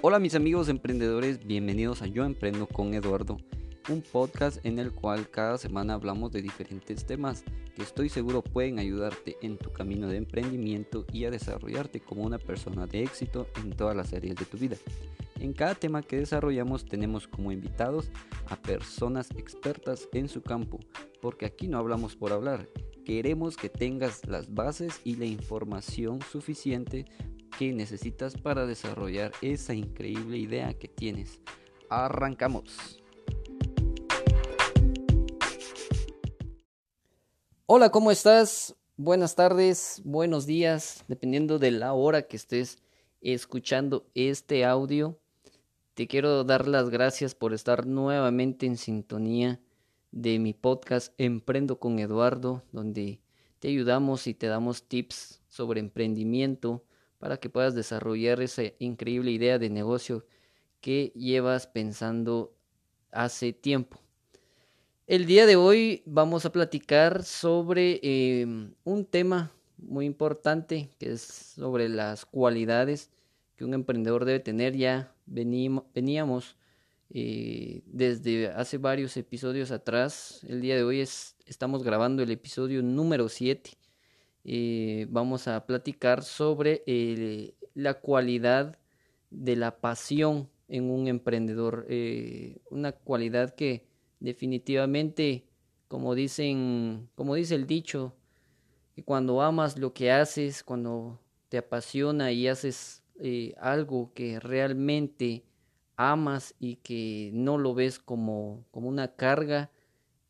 Hola mis amigos emprendedores, bienvenidos a Yo Emprendo con Eduardo, un podcast en el cual cada semana hablamos de diferentes temas que estoy seguro pueden ayudarte en tu camino de emprendimiento y a desarrollarte como una persona de éxito en todas las áreas de tu vida. En cada tema que desarrollamos tenemos como invitados a personas expertas en su campo, porque aquí no hablamos por hablar, queremos que tengas las bases y la información suficiente que necesitas para desarrollar esa increíble idea que tienes. Arrancamos. Hola, ¿cómo estás? Buenas tardes, buenos días, dependiendo de la hora que estés escuchando este audio. Te quiero dar las gracias por estar nuevamente en sintonía de mi podcast Emprendo con Eduardo, donde te ayudamos y te damos tips sobre emprendimiento para que puedas desarrollar esa increíble idea de negocio que llevas pensando hace tiempo. El día de hoy vamos a platicar sobre em, un tema muy importante que es sobre las cualidades que un emprendedor debe tener. Ya veníamos eh, desde hace varios episodios atrás. El día de hoy es, estamos grabando el episodio número 7. Eh, vamos a platicar sobre eh, la cualidad de la pasión en un emprendedor. una cualidad que definitivamente, como dicen, como dice el dicho, que cuando amas lo que haces, cuando te apasiona y haces algo que realmente amas y que no lo ves como, como una carga,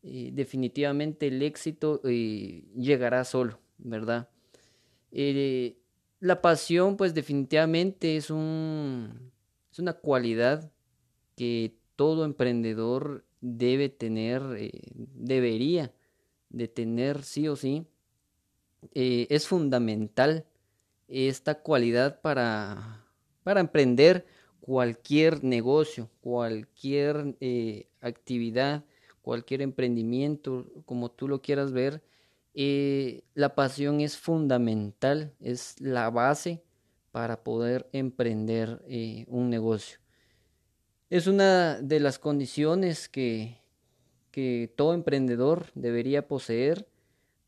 eh, definitivamente el éxito eh, llegará solo, ¿verdad? Eh, la pasión, pues definitivamente es, un, es una cualidad que todo emprendedor debe tener, debería de tener sí o sí. es fundamental esta cualidad para, para emprender cualquier negocio, cualquier eh, actividad, cualquier emprendimiento, como tú lo quieras ver, eh, la pasión es fundamental, es la base para poder emprender eh, un negocio. Es una de las condiciones que, que todo emprendedor debería poseer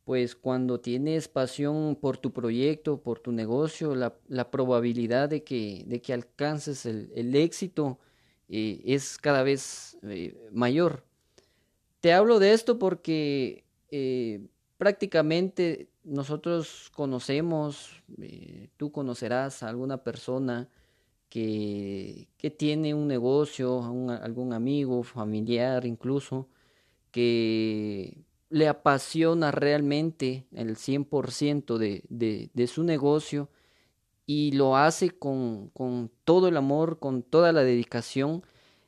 pues cuando tienes pasión por tu proyecto, por tu negocio, la, la probabilidad de que, de que alcances el, éxito eh, es cada vez mayor. Te hablo de esto porque prácticamente nosotros conocemos, tú conocerás a alguna persona que, que tiene un negocio, algún amigo, familiar incluso, que le apasiona realmente el 100% de, de, de su negocio y lo hace con, con todo el amor, con toda la dedicación,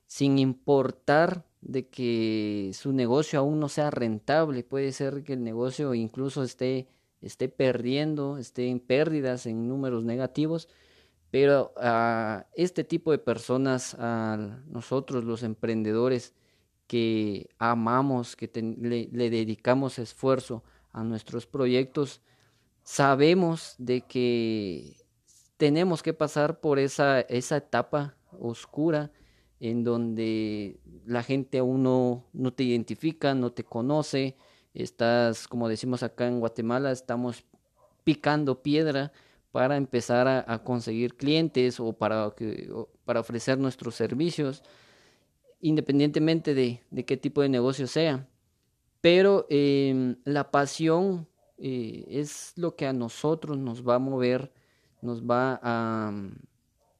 sin importar de que su negocio aún no sea rentable. Puede ser que el negocio incluso esté, esté perdiendo, esté en pérdidas, en números negativos, pero a este tipo de personas, a nosotros los emprendedores, que amamos, que le, dedicamos esfuerzo a nuestros proyectos, sabemos de que tenemos que pasar por esa, esa etapa oscura en donde la gente aún no, no te identifica, no te conoce, estás, como decimos acá en Guatemala, estamos picando piedra para empezar a, conseguir clientes o para, para ofrecer nuestros servicios independientemente de, de qué tipo de negocio sea. Pero em, la pasión eh, es lo que a nosotros nos va a mover, nos va a,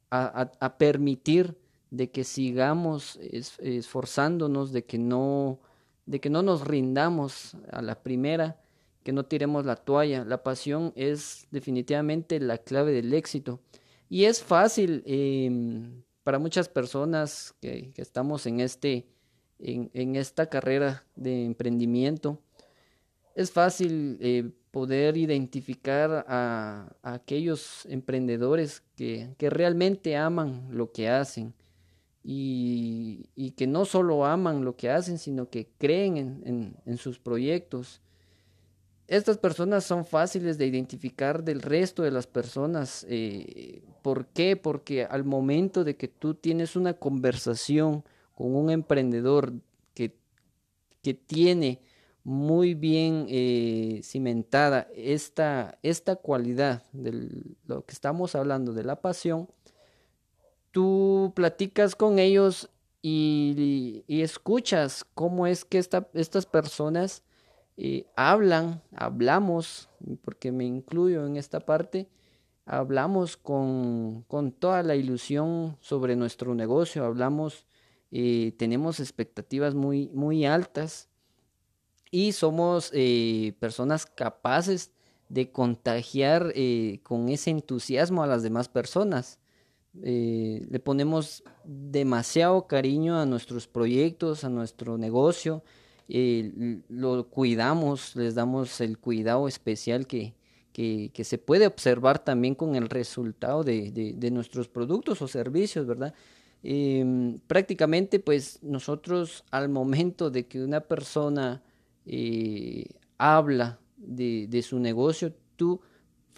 a permitir de que sigamos esforzándonos, de que no, de que no nos rindamos a la primera, que no tiremos la toalla. La pasión es definitivamente la clave del éxito. Y es fácil eh, para muchas personas que, estamos en, este, en, esta carrera de emprendimiento, es fácil eh, poder identificar a, aquellos emprendedores que, realmente aman lo que hacen y, que no solo aman lo que hacen, sino que creen en, sus proyectos. estas personas son fáciles de identificar del resto de las personas. Eh, ¿Por qué? Porque al momento de que tú tienes una conversación con un emprendedor que, que tiene muy bien eh, cimentada esta, esta cualidad de lo que estamos hablando de la pasión, tú platicas con ellos y, escuchas cómo es que estas personas eh, hablan, hablamos, porque me incluyo en esta parte, hablamos con, con toda la ilusión sobre nuestro negocio, hablamos, eh, tenemos expectativas muy, muy altas y somos eh, personas capaces de contagiar con ese entusiasmo a las demás personas. Eh, le ponemos demasiado cariño a nuestros proyectos, a nuestro negocio, lo cuidamos, les damos el cuidado especial que, que, se puede observar también con el resultado de, de, nuestros productos o servicios, ¿verdad? Em, prácticamente, pues nosotros al momento de que una persona eh, habla de, de, su negocio, tú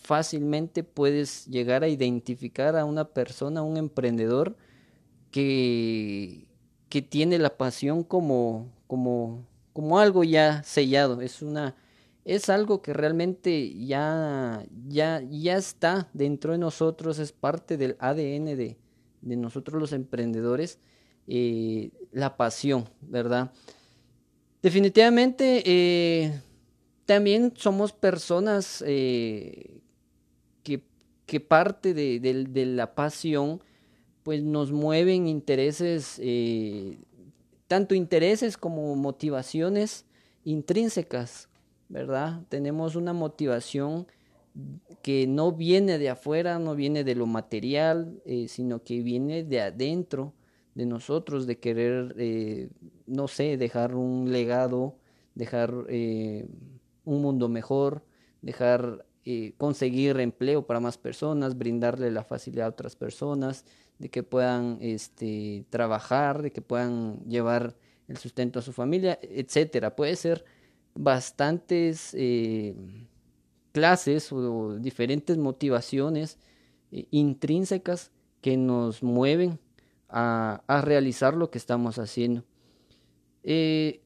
fácilmente puedes llegar a identificar a una persona, un emprendedor que, que tiene la pasión como, como, como algo ya sellado, es una es algo que realmente ya, ya, ya está dentro de nosotros, es parte del ADN de, de nosotros los emprendedores, eh, la pasión, ¿verdad? Definitivamente eh, también somos personas eh, que, parte de, la pasión pues nos mueven intereses, eh, tanto intereses como motivaciones intrínsecas, ¿verdad? Tenemos una motivación que no viene de afuera, no viene de lo material, sino que viene de adentro de nosotros, de querer no sé, dejar un legado, dejar eh, un mundo mejor, dejar eh, conseguir empleo para más personas, brindarle la facilidad a otras personas, de que puedan este, trabajar, de que puedan llevar el sustento a su familia, etcétera. Puede ser bastantes eh, clases o, diferentes motivaciones intrínsecas que nos mueven a, a realizar lo que estamos haciendo. Eh,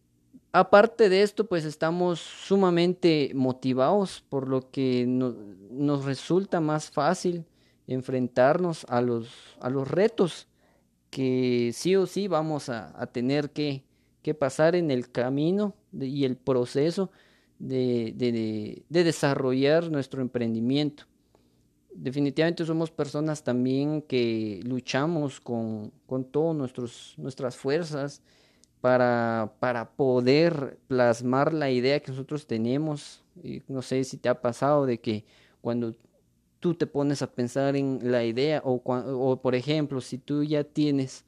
aparte de esto, pues estamos sumamente motivados por lo que nos resulta más fácil enfrentarnos a los, a los retos que sí o sí vamos a, tener que, que, pasar en el camino y el proceso de, de, de, desarrollar nuestro emprendimiento. Definitivamente somos personas también que luchamos con, con todas nuestras fuerzas, para, para poder plasmar la idea que nosotros tenemos. Y no sé si te ha pasado de que cuando tú te pones a pensar en la idea o, o por ejemplo, si tú ya tienes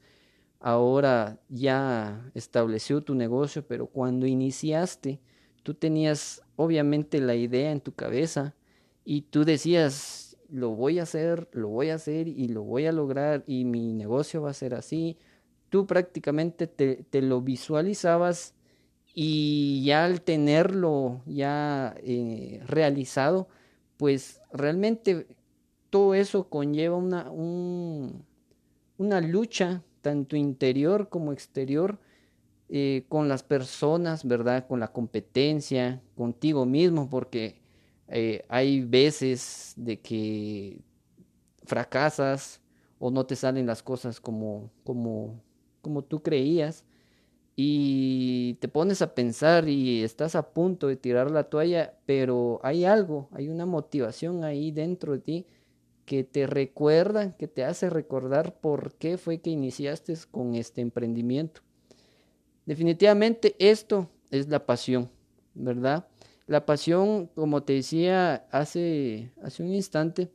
ahora ya estableció tu negocio, pero cuando iniciaste, tú tenías obviamente la idea en tu cabeza y tú decías, lo voy a hacer, lo voy a hacer y lo voy a lograr y mi negocio va a ser así tú prácticamente te, lo visualizabas y ya al tenerlo ya eh, realizado, pues realmente todo eso conlleva una, una lucha tanto interior como exterior eh, con las personas, ¿verdad? Con la competencia, contigo mismo, porque eh, hay veces de que fracasas o no te salen las cosas como, como como tú creías y te pones a pensar y estás a punto de tirar la toalla, pero hay algo, hay una motivación ahí dentro de ti que te recuerda, que te hace recordar por qué fue que iniciaste con este emprendimiento. Definitivamente esto es la pasión, ¿verdad? La pasión, como te decía hace, hace un instante,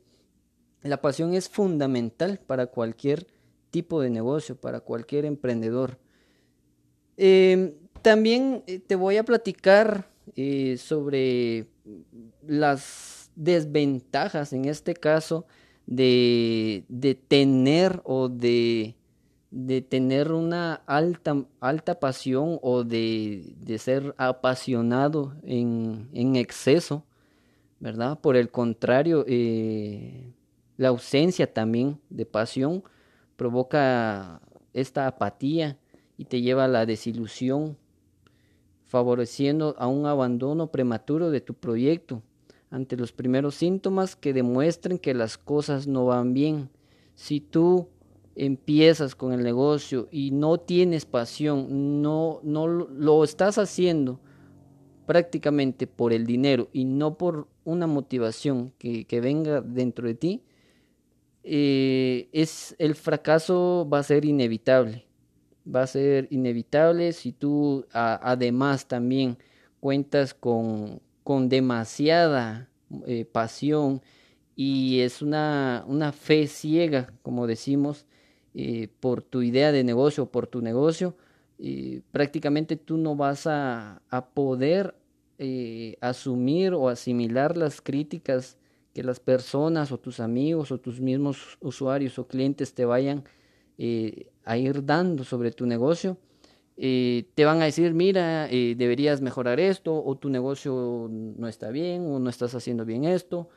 la pasión es fundamental para cualquier tipo de negocio, para cualquier emprendedor. Em, también eh, te voy a platicar eh, sobre las desventajas, en este caso, de, de tener o de, de tener una alta, alta pasión o de, de ser apasionado en, en, exceso, ¿verdad? Por el contrario, eh, la ausencia también de pasión provoca esta apatía y te lleva a la desilusión, favoreciendo a un abandono prematuro de tu proyecto ante los primeros síntomas que demuestren que las cosas no van bien. Si tú empiezas con el negocio y no tienes pasión, no, no lo estás haciendo prácticamente por el dinero y no por una motivación que, que venga dentro de ti, eh, es el fracaso va a ser inevitable. Va a ser inevitable si tú además también cuentas con, con demasiada eh, pasión y es una, una, fe ciega, como decimos, eh, por tu idea de negocio, por tu negocio, prácticamente tú no vas a, a poder asumir o asimilar las críticas que las personas o tus amigos o tus mismos usuarios o clientes te vayan eh, a ir dando sobre tu negocio. Eh, te van a decir, mira, eh, deberías mejorar esto, o tu negocio no está bien, o no estás haciendo bien esto.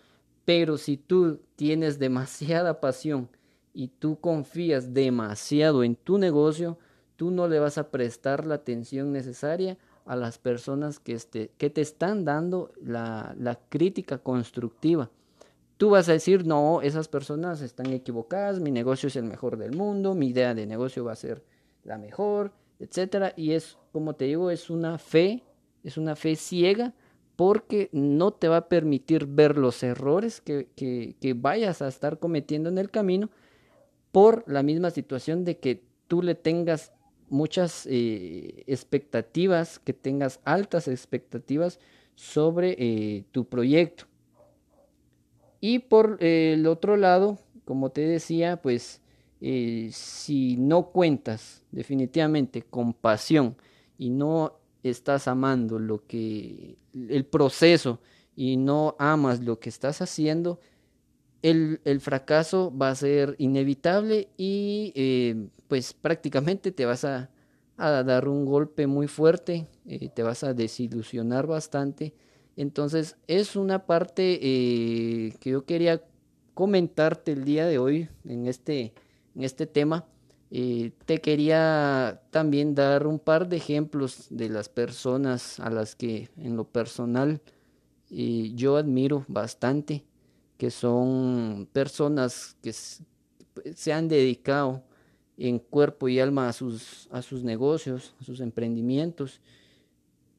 Pero si tú tienes demasiada pasión y tú confías demasiado en tu negocio, tú no le vas a prestar la atención necesaria a las personas que, este, que te están dando la, la crítica constructiva. Tú vas a decir, no, esas personas están equivocadas, mi negocio es el mejor del mundo, mi idea de negocio va a ser la mejor, etcétera. Y es, como te digo, es una fe, es una fe ciega porque no te va a permitir ver los errores que, que, vayas a estar cometiendo en el camino por la misma situación de que tú le tengas muchas eh, expectativas, que tengas altas expectativas sobre eh, tu proyecto. Y por eh, el otro lado, como te decía, pues eh, si no cuentas definitivamente con pasión y no estás amando lo que el proceso y no amas lo que estás haciendo, el, el fracaso va a ser inevitable y eh, pues prácticamente te vas a, a, dar un golpe muy fuerte, te vas a desilusionar bastante entonces es una parte eh, que yo quería comentarte el día de hoy en este, en este tema. Eh, te quería también dar un par de ejemplos de las personas a las que en lo personal eh, yo admiro bastante, que son personas que se han dedicado en cuerpo y alma a sus, a sus negocios, a sus emprendimientos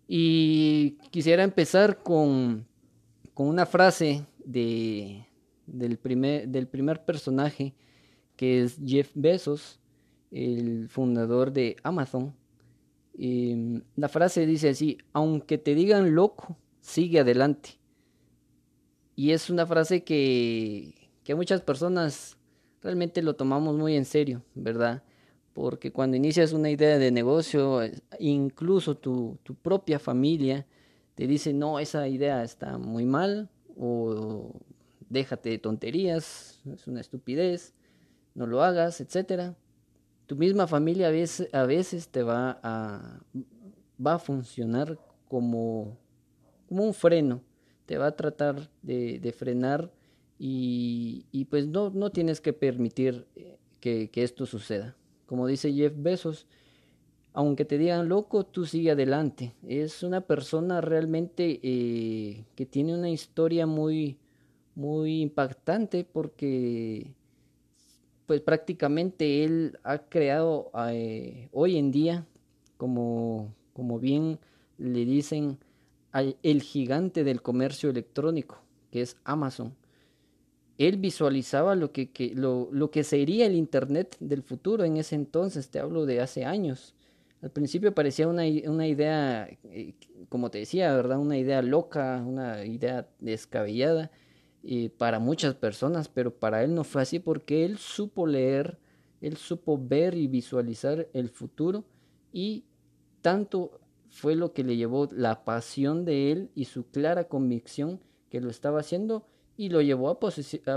y quisiera empezar con, con una frase de, del, primer, del primer personaje, que es Jeff Bezos, el fundador de Amazon. Y la frase dice así, aunque te digan loco, sigue adelante. Y es una frase que, que muchas personas realmente lo tomamos muy en serio, ¿verdad? Porque cuando inicias una idea de negocio, incluso tu, propia familia te dice, no, esa idea está muy mal, o déjate de tonterías, es una estupidez, no lo hagas, etc. Tu misma familia a veces, te va a, va a funcionar como, como un freno, te va a tratar de, frenar y, pues no, no tienes que permitir eh, que esto suceda. Como dice Jeff Bezos, aunque te digan loco, tú sigue adelante. Es una persona realmente eh, que tiene una historia muy, muy impactante porque pues prácticamente él ha creado eh, hoy en día, como, como bien le dicen, el gigante del comercio electrónico, que es Amazon él visualizaba lo que, lo, lo, que sería el Internet del futuro en ese entonces, te hablo de hace años. Al principio parecía una, una idea, eh, como te decía, ¿verdad? Una idea loca, una idea descabellada eh, para muchas personas, pero para él no fue así porque él supo leer, él supo ver y visualizar el futuro y tanto fue lo que le llevó la pasión de él y su clara convicción que lo estaba haciendo y lo llevó a,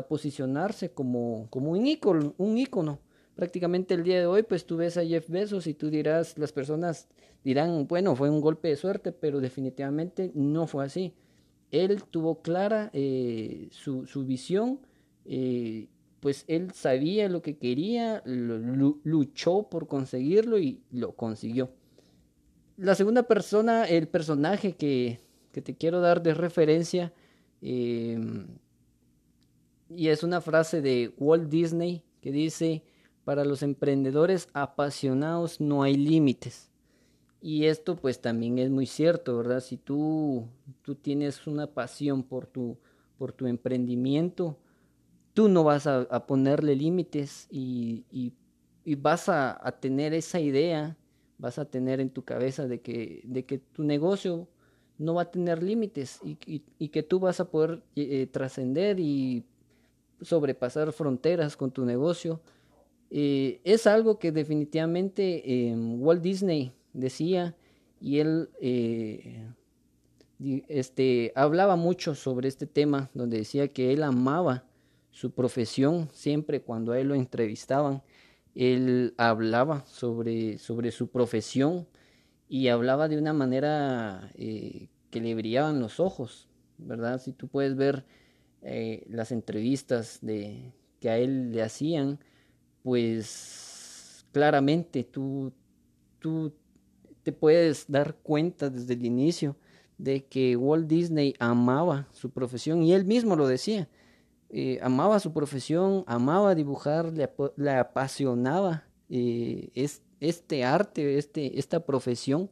posicionarse como, como un, ícono, un ícono prácticamente el día de hoy, pues tú ves a Jeff Bezos y tú dirás, las personas dirán, bueno, fue un golpe de suerte, pero definitivamente no fue así. Él tuvo clara eh, su, visión, eh, pues él sabía lo que quería, luchó por conseguirlo y lo consiguió. La segunda persona, el personaje que, que te quiero dar de referencia, eh, y es una frase de Walt Disney que dice, para los emprendedores apasionados no hay límites. Y esto pues también es muy cierto, ¿verdad? Si tú, tú tienes una pasión por tu, por tu emprendimiento, tú no vas a, ponerle límites y, y, vas a, tener esa idea, vas a tener en tu cabeza de que, de que tu negocio no va a tener límites y, y que tú vas a poder eh, trascender y sobrepasar fronteras con tu negocio eh, es algo que definitivamente em, Walt Disney decía y él eh, este, hablaba mucho sobre este tema, donde decía que él amaba su profesión, siempre cuando a él lo entrevistaban, él hablaba sobre, sobre su profesión y hablaba de una manera eh, que le brillaban los ojos, ¿verdad? Si tú puedes ver las entrevistas de, que a él le hacían, pues claramente tú, tú te puedes dar cuenta desde el inicio de que Walt Disney amaba su profesión y él mismo lo decía. Eh, amaba su profesión, amaba dibujar, le, apasionaba eh, es, este arte, este, esta profesión.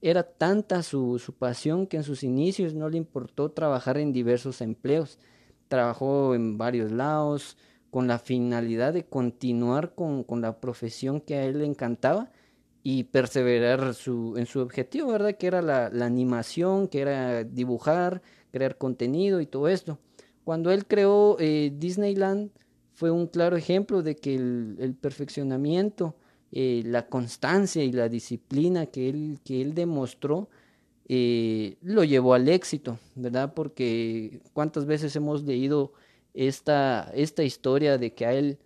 Era tanta su, su pasión que en sus inicios no le importó trabajar en diversos empleos. Trabajó en varios lados, con la finalidad de continuar con, la profesión que a él le encantaba y perseverar su, en su objetivo, ¿verdad? Que era la, animación, que era dibujar, crear contenido y todo esto. Cuando él creó eh, Disneyland fue un claro ejemplo de que el, perfeccionamiento, eh, la constancia y la disciplina que él, que él demostró eh, lo llevó al éxito, ¿verdad? Porque cuántas veces hemos leído esta, esta historia de que a él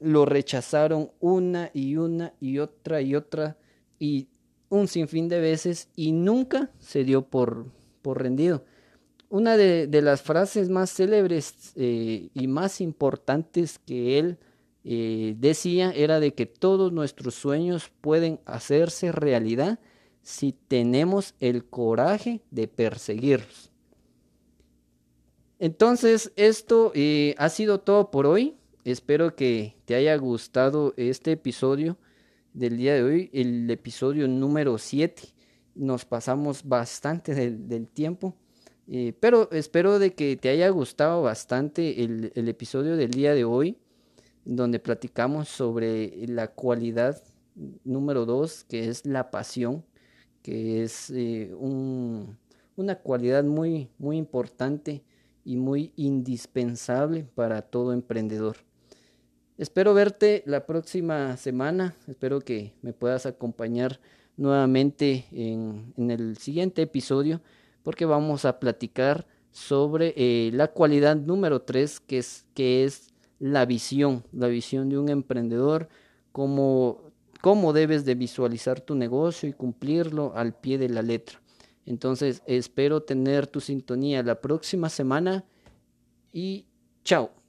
lo rechazaron una y una y otra y otra y un sinfín de veces y nunca se dio por, por rendido. Una de, las frases más célebres eh, y más importantes que él eh, decía era de que todos nuestros sueños pueden hacerse realidad si tenemos el coraje de perseguirlos. Entonces, esto eh, ha sido todo por hoy. Espero que te haya gustado este episodio del día de hoy, el episodio número 7. Nos pasamos bastante del, tiempo, eh, pero espero de que te haya gustado bastante el, episodio del día de hoy, donde platicamos sobre la cualidad número 2, que es la pasión, que es eh, una cualidad muy, muy importante y muy indispensable para todo emprendedor. Espero verte la próxima semana, espero que me puedas acompañar nuevamente en, el siguiente episodio porque vamos a platicar sobre eh, la cualidad número 3 que es, que es la visión, la visión de un emprendedor, cómo, cómo debes de visualizar tu negocio y cumplirlo al pie de la letra. Entonces espero tener tu sintonía la próxima semana y chao.